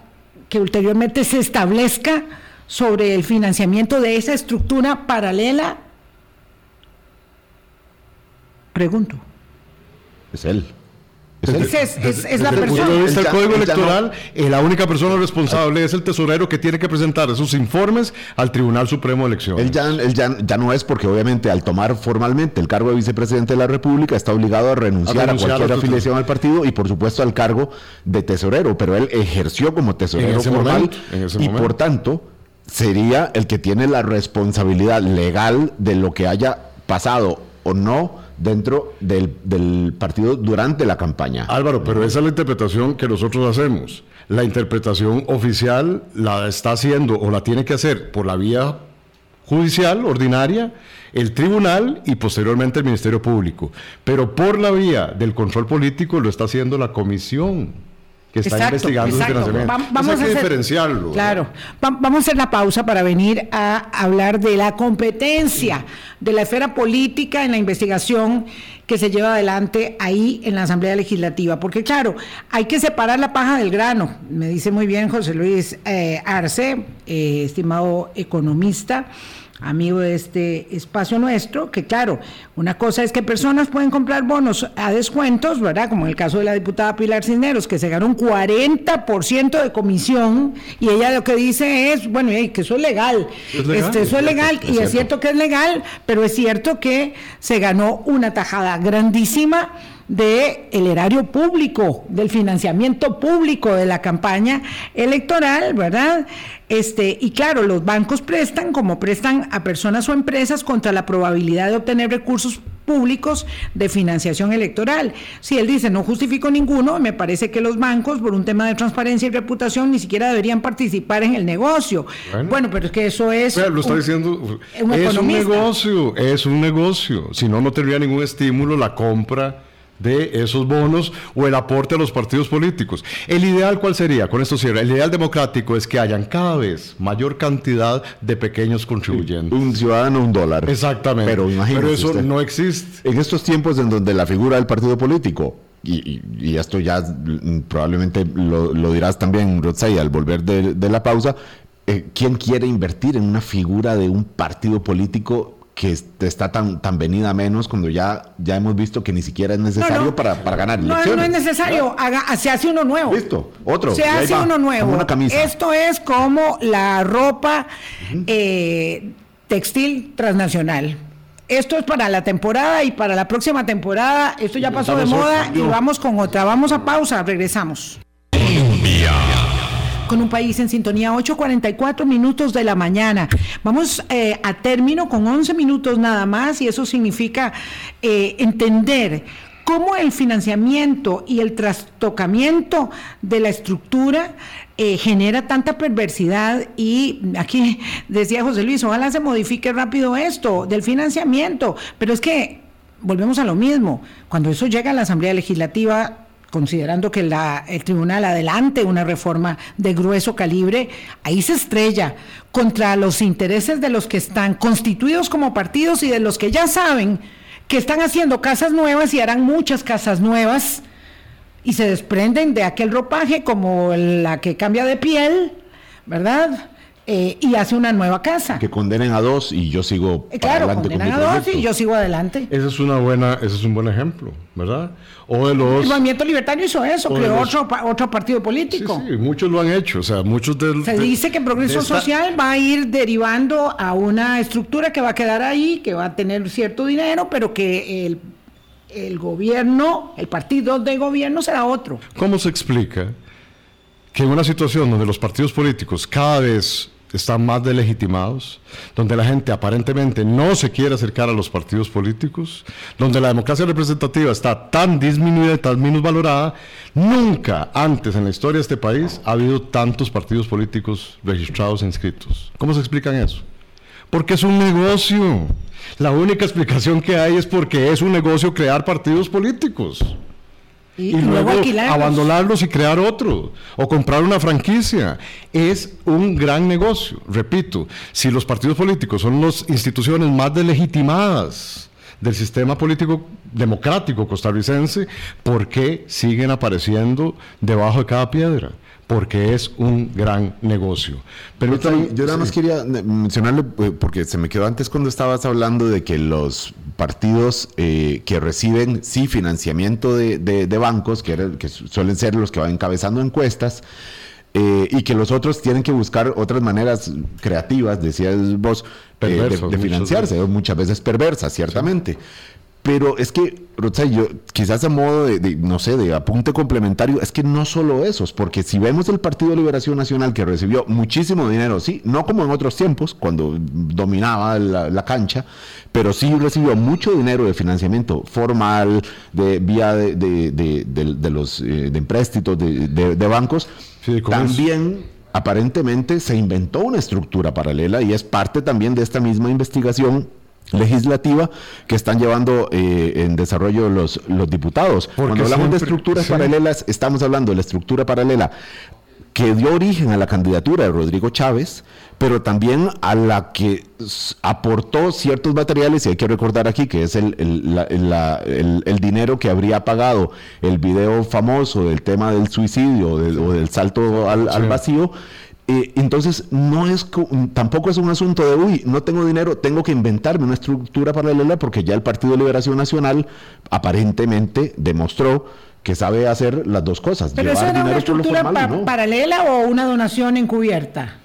que ulteriormente se establezca sobre el financiamiento de esa estructura paralela? Pregunto. Es él. Es, es, es, la persona. Desde el Código Electoral, eh, la única persona responsable es el tesorero que tiene que presentar esos informes al Tribunal Supremo de Elecciones. Él, ya, él ya, ya, no es porque obviamente al tomar formalmente el cargo de vicepresidente de la República está obligado a renunciar a, cualquier afiliación al partido y por supuesto al cargo de tesorero, pero él ejerció como tesorero formal y por tanto sería el que tiene la responsabilidad legal de lo que haya pasado o no dentro del, partido durante la campaña. Álvaro, pero esa es la interpretación que nosotros hacemos. La interpretación oficial la está haciendo o la tiene que hacer por la vía judicial ordinaria, el tribunal y posteriormente el Ministerio Público. Pero por la vía del control político lo está haciendo la comisión que está investigando vamos a diferenciarlo. Claro. vamos a hacer la pausa para venir a hablar de la competencia de la esfera política en la investigación que se lleva adelante ahí en la Asamblea Legislativa. Porque claro, hay que separar la paja del grano. Me dice muy bien José Luis eh, Arce, eh, estimado economista amigo de este espacio nuestro, que claro, una cosa es que personas pueden comprar bonos a descuentos, ¿verdad? Como en el caso de la diputada Pilar Cisneros, que se ganó un 40% de comisión y ella lo que dice es, bueno, que eso es legal, Este, eso es legal y es cierto que es legal, pero es cierto que se ganó una tajada grandísima del el erario público, del financiamiento público de la campaña electoral, ¿verdad? Este, y claro, los bancos prestan como prestan a personas o empresas contra la probabilidad de obtener recursos públicos de financiación electoral. Si él dice no justifico ninguno, me parece que los bancos, por un tema de transparencia y reputación, ni siquiera deberían participar en el negocio. Bueno, pero es que eso es. lo está diciendo. es un negocio, es un negocio. Si no, no tendría ningún estímulo la compra de esos bonos o el aporte a los partidos políticos. El ideal, ¿cuál sería? Con esto cierra. El ideal democrático es que hayan cada vez mayor cantidad de pequeños contribuyentes. un ciudadano, un dólar. Exactamente. Pero, Pero eso no existe. En estos tiempos en donde la figura del partido político y, esto ya mm, probablemente lo, dirás también, Rotzai, al volver de, la pausa, eh, ¿quién quiere invertir en una figura de un partido político que está tan, tan venida menos cuando ya, ya hemos visto que ni siquiera es necesario Para, ganar elecciones. No, no es necesario, se hace uno nuevo. Listo, otro. Se hace uno nuevo. Esto es como la ropa eh, textil transnacional. Esto es para la temporada y para la próxima temporada. Esto ya pasó de moda y vamos con otra. Vamos a pausa, regresamos con un país en sintonía, 8.44 minutos de la mañana. Vamos eh, a término con 11 minutos nada más y eso significa eh, entender cómo el financiamiento y el trastocamiento de la estructura eh, genera tanta perversidad. Y aquí decía José Luis, ojalá se modifique rápido esto del financiamiento, pero es que volvemos a lo mismo, cuando eso llega a la Asamblea Legislativa considerando que la, el tribunal adelante una reforma de grueso calibre, ahí se estrella contra los intereses de los que están constituidos como partidos y de los que ya saben que están haciendo casas nuevas y harán muchas casas nuevas y se desprenden de aquel ropaje como la que cambia de piel, ¿verdad? Eh, y hace una nueva casa. Que condenen a dos y yo sigo eh, claro, adelante condenan a dos y yo sigo adelante. Ese es una buena, ese es un buen ejemplo, ¿verdad? O de los el movimiento libertario hizo eso, creó otro, otro partido político. Sí, sí, muchos lo han hecho, o sea, muchos de, Se dice que el progreso social va a ir derivando a una estructura que va a quedar ahí, que va a tener cierto dinero, pero que el, el gobierno, el partido de gobierno será otro. ¿Cómo se explica que en una situación donde los partidos políticos cada vez están más delegitimados, donde la gente aparentemente no se quiere acercar a los partidos políticos, donde la democracia representativa está tan disminuida y tan minusvalorada, nunca antes en la historia de este país ha habido tantos partidos políticos registrados e inscritos. ¿Cómo se explican eso? Porque es un negocio. La única explicación que hay es porque es un negocio crear partidos políticos. Y, luego, abandonarlos y crear otro o comprar una franquicia. Es un gran negocio. Repito, si los partidos políticos son las instituciones más delegitimadas del sistema político democrático costarricense, ¿por qué siguen apareciendo debajo de cada piedra? Porque es un gran negocio. Pero yo, nada más quería mencionarle, eh, porque se me quedó antes cuando estabas hablando de que los partidos eh, que reciben, sí, financiamiento de, bancos, que, que, suelen ser los que van encabezando encuestas, eh, y que los otros tienen que buscar otras maneras creativas, decías vos, de, financiarse, muchas veces perversas, ciertamente. Pero es que, Rosa, yo quizás a modo de, no sé, de apunte complementario, es que no solo esos, porque si vemos el Partido de Liberación Nacional que recibió muchísimo dinero, sí, no como en otros tiempos, cuando dominaba la, cancha, pero sí recibió mucho dinero de financiamiento formal, de vía de, de, los eh, de empréstitos de, bancos, también aparentemente se inventó una estructura paralela y es parte también de esta misma investigación legislativa que están llevando eh, en desarrollo los, los diputados. Cuando hablamos de estructuras paralelas, estamos hablando de la estructura paralela que dio origen a la candidatura de Rodrigo Chávez, pero también a la que aportó ciertos materiales, y hay que recordar aquí que es el, el, dinero que habría pagado el video famoso del tema del suicidio o del salto al, al vacío, eh, entonces, no es tampoco es un asunto de, uy, no tengo dinero, tengo que inventarme una estructura paralela porque ya el Partido de Liberación Nacional aparentemente demostró que sabe hacer las dos cosas. Pero eso era una estructura paralela o una donación encubierta.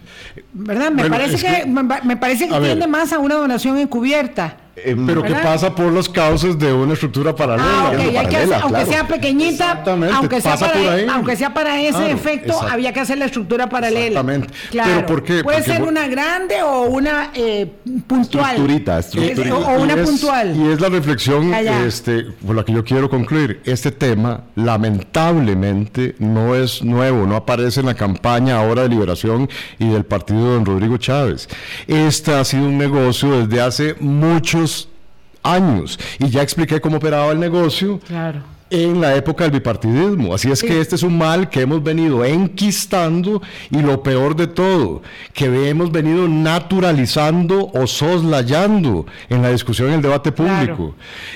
¿Verdad? Me parece que, me, parece que tiende más a una donación encubierta. Eh, pero que pasa por los cauces de una estructura paralela. Ah, aunque sea pequeñita, aunque sea, para, aunque sea para ese efecto, había que hacer la estructura paralela. Exactamente. pero ¿por qué? Puede ser una grande o una eh, puntual. Estructurita, o una puntual. Y es la reflexión este, por la que yo quiero concluir. Este tema, lamentablemente, no es nuevo, no aparece en la campaña ahora de liberación y del partido de don Rodrigo Chávez. Este ha sido un negocio desde hace muchos años. Y ya expliqué cómo operaba el negocio. En la época del bipartidismo. Así es que este es un mal que hemos venido enquistando y lo peor de todo, que hemos venido naturalizando o soslayando en la discusión, en el debate público.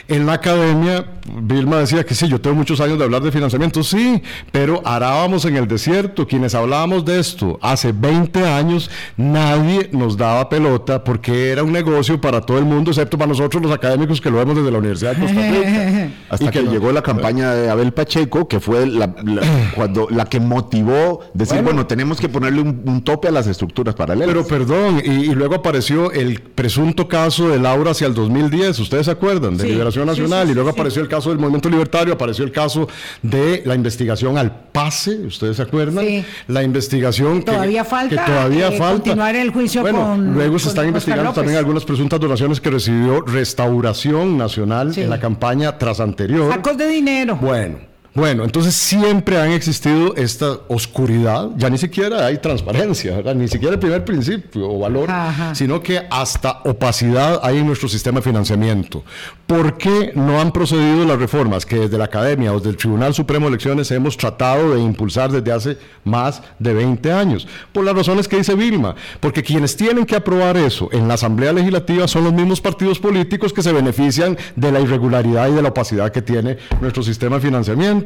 En la academia, Vilma decía que sí, yo tengo muchos años de hablar de financiamiento, sí, pero arábamos en el desierto, quienes hablábamos de esto hace 20 años, nadie nos daba pelota porque era un negocio para todo el mundo, excepto para nosotros los académicos que lo vemos desde la Universidad de Costa Rica. Hasta que, llegó la campaña campaña de Abel Pacheco, que fue la, cuando, la que motivó decir, bueno, tenemos que ponerle un, tope a las estructuras paralelas. Pero perdón, y, luego apareció el presunto caso de Laura hacia el 2010, ¿ustedes se acuerdan? De Liberación Nacional, y luego apareció el caso del Movimiento Libertario, apareció el caso de la investigación al pase, ¿ustedes se acuerdan? La investigación todavía falta, que todavía eh, falta. continuar el juicio bueno, Luego se están investigando también algunas presuntas donaciones que recibió Restauración Nacional en la campaña tras anterior. Sacos de dinero bueno, Bueno, entonces siempre han existido esta oscuridad, ya ni siquiera hay transparencia, ni siquiera el primer principio o valor, sino que hasta opacidad hay en nuestro sistema de financiamiento. ¿Por qué no han procedido las reformas que desde la Academia o desde el Tribunal Supremo de Elecciones hemos tratado de impulsar desde hace más de 20 años? Por las razones que dice Vilma, porque quienes tienen que aprobar eso en la Asamblea Legislativa son los mismos partidos políticos que se benefician de la irregularidad y de la opacidad que tiene nuestro sistema de financiamiento.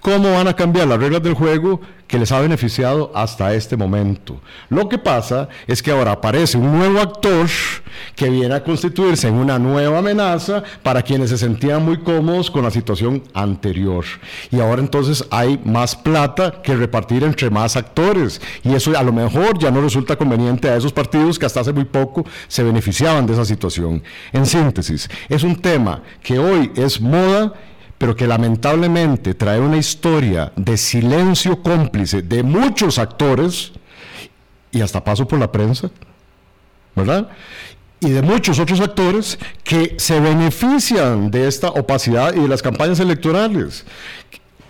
¿Cómo van a cambiar las reglas del juego que les ha beneficiado hasta este momento? Lo que pasa es que ahora aparece un nuevo actor que viene a constituirse en una nueva amenaza para quienes se sentían muy cómodos con la situación anterior. Y ahora entonces hay más plata que repartir entre más actores. Y eso a lo mejor ya no resulta conveniente a esos partidos que hasta hace muy poco se beneficiaban de esa situación. En síntesis, es un tema que hoy es moda pero que lamentablemente trae una historia de silencio cómplice de muchos actores y hasta paso por la prensa, ¿verdad? Y de muchos otros actores que se benefician de esta opacidad y de las campañas electorales.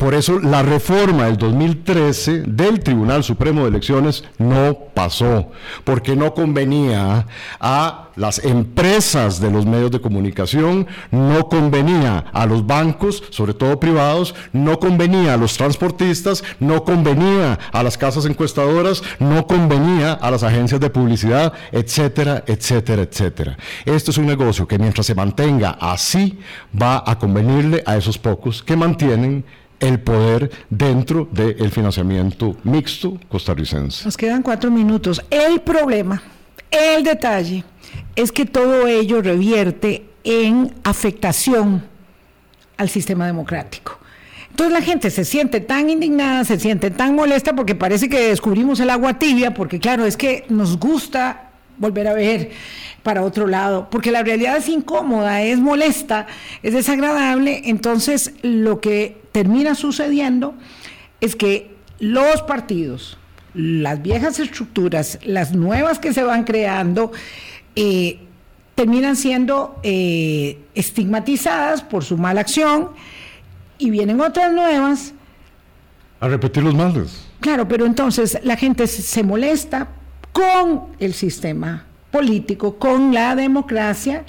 Por eso la reforma del 2013 del Tribunal Supremo de Elecciones no pasó, porque no convenía a las empresas de los medios de comunicación, no convenía a los bancos, sobre todo privados, no convenía a los transportistas, no convenía a las casas encuestadoras, no convenía a las agencias de publicidad, etcétera, etcétera, etcétera. Esto es un negocio que mientras se mantenga así va a convenirle a esos pocos que mantienen el poder dentro del financiamiento mixto costarricense. Nos quedan cuatro minutos. El problema, el detalle, es que todo ello revierte en afectación al sistema democrático. Entonces la gente se siente tan indignada, se siente tan molesta porque parece que descubrimos el agua tibia, porque claro, es que nos gusta volver a ver para otro lado, porque la realidad es incómoda, es molesta, es desagradable, entonces lo que termina sucediendo es que los partidos, las viejas estructuras, las nuevas que se van creando, eh, terminan siendo eh, estigmatizadas por su mala acción y vienen otras nuevas. A repetir los males. Claro, pero entonces la gente se molesta con el sistema político, con la democracia,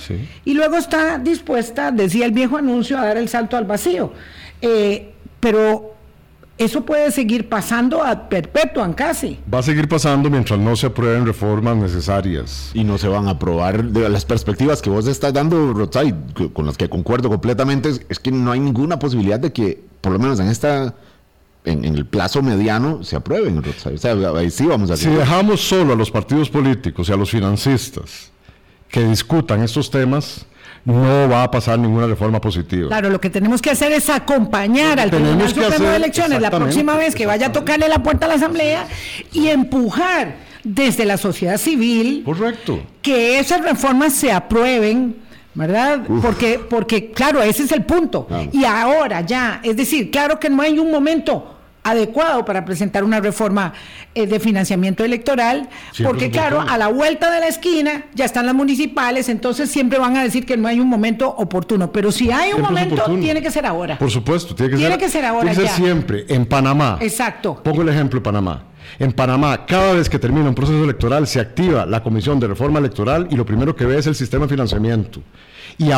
y luego está dispuesta, decía el viejo anuncio, a dar el salto al vacío. Eh, pero eso puede seguir pasando a perpetuan casi. Va a seguir pasando mientras no se aprueben reformas necesarias. Y no se van a aprobar las perspectivas que vos estás dando, Rotzai, con las que concuerdo completamente, es que no hay ninguna posibilidad de que, por lo menos en esta en, el plazo mediano se aprueben. O sea, sí vamos a si dejamos solo a los partidos políticos y a los financistas que discutan estos temas, no va a pasar ninguna reforma positiva. Claro, lo que tenemos que hacer es acompañar al Tribunal Supremo de Elecciones la próxima vez que vaya a tocarle la puerta a la Asamblea y empujar desde la sociedad civil Correcto. que esas reformas se aprueben ¿verdad? Porque, porque, claro, ese es el punto. Y ahora ya, es decir, claro que no hay un momento adecuado para presentar una reforma eh, de financiamiento electoral, porque claro, a la vuelta de la esquina ya están las municipales, entonces siempre van a decir que no hay un momento oportuno, pero si hay un momento, tiene que ser ahora. Por supuesto, tiene que, tiene ser, que ser ahora. Tiene que ser siempre, en Panamá. Exacto. Pongo el ejemplo de Panamá. En Panamá, cada vez que termina un proceso electoral, se activa la Comisión de Reforma Electoral y lo primero que ve es el sistema de financiamiento. Y,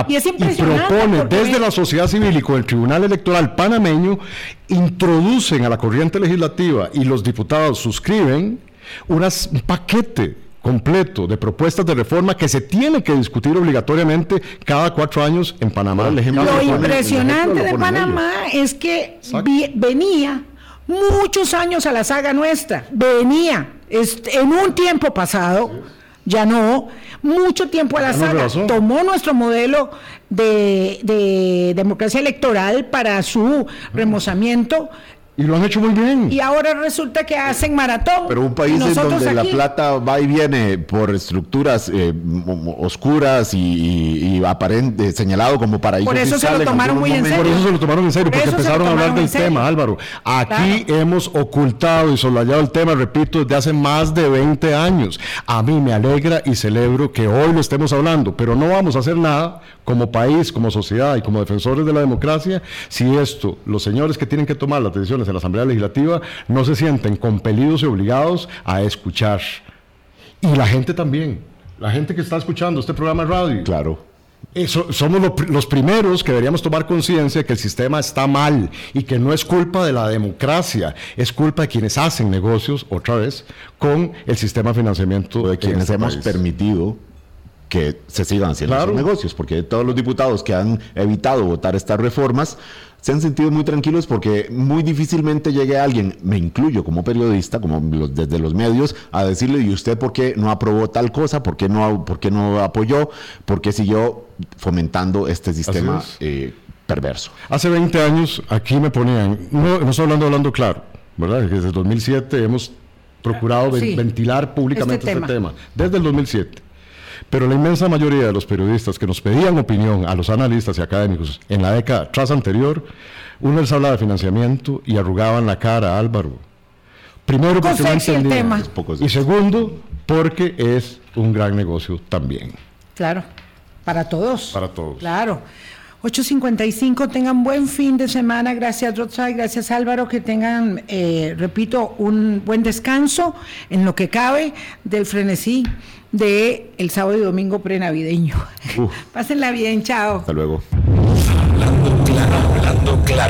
propone desde la sociedad civil y con el Tribunal Electoral panameño, introducen a la corriente legislativa y los diputados suscriben un paquete completo de propuestas de reforma que se tiene que discutir obligatoriamente cada cuatro años en Panamá. Lo impresionante de Panamá es que venía muchos años a la saga nuestra. Venía en un tiempo pasado, ya no, mucho tiempo a la saga. Tomó nuestro modelo de, democracia electoral para su remozamiento Y lo han hecho muy bien. Y ahora resulta que hacen maratón. Pero un país en donde la plata va y viene por estructuras eh, oscuras y, y, aparente, señalado como paraíso Por eso se lo tomaron muy en serio. Por eso se lo tomaron en serio, porque empezaron a hablar del tema, Álvaro. Aquí hemos ocultado y solayado el tema, repito, desde hace más de 20 años. A mí me alegra y celebro que hoy lo estemos hablando, pero no vamos a hacer nada como país, como sociedad y como defensores de la democracia si esto, los señores que tienen que tomar las decisiones en la Asamblea Legislativa no se sienten compelidos y obligados a escuchar. Y la gente también, la gente que está escuchando este programa de radio. Claro. Eso, somos los primeros que deberíamos tomar conciencia de que el sistema está mal y que no es culpa de la democracia, es culpa de quienes hacen negocios, otra vez, con el sistema de financiamiento de quienes este hemos permitido que se sigan haciendo esos negocios, porque todos los diputados que han evitado votar estas reformas se han sentido muy tranquilos porque muy difícilmente llegue alguien, me incluyo como periodista, como desde los medios, a decirle, ¿y usted por qué no aprobó tal cosa? ¿Por qué no, por qué no apoyó? ¿Por qué siguió fomentando este sistema eh, perverso? Hace 20 años aquí me ponían, no, no estoy hablando, hablando claro, ¿verdad? Desde el 2007 hemos procurado ventilar públicamente este, este tema, desde el 2007. Pero la inmensa mayoría de los periodistas que nos pedían opinión a los analistas y académicos en la década tras anterior, uno les hablaba de financiamiento y arrugaban la cara a Álvaro. Primero porque no entendían. Y segundo, porque es un gran negocio también. Claro, para todos. Para todos. Claro. 8.55, tengan buen fin de semana. Gracias, Rotsay. Gracias, Álvaro. Que tengan, eh, repito, un buen descanso en lo que cabe del frenesí de el sábado y domingo prenavideño. Pásenla bien, chao. Hasta luego. Hablando claro, hablando claro.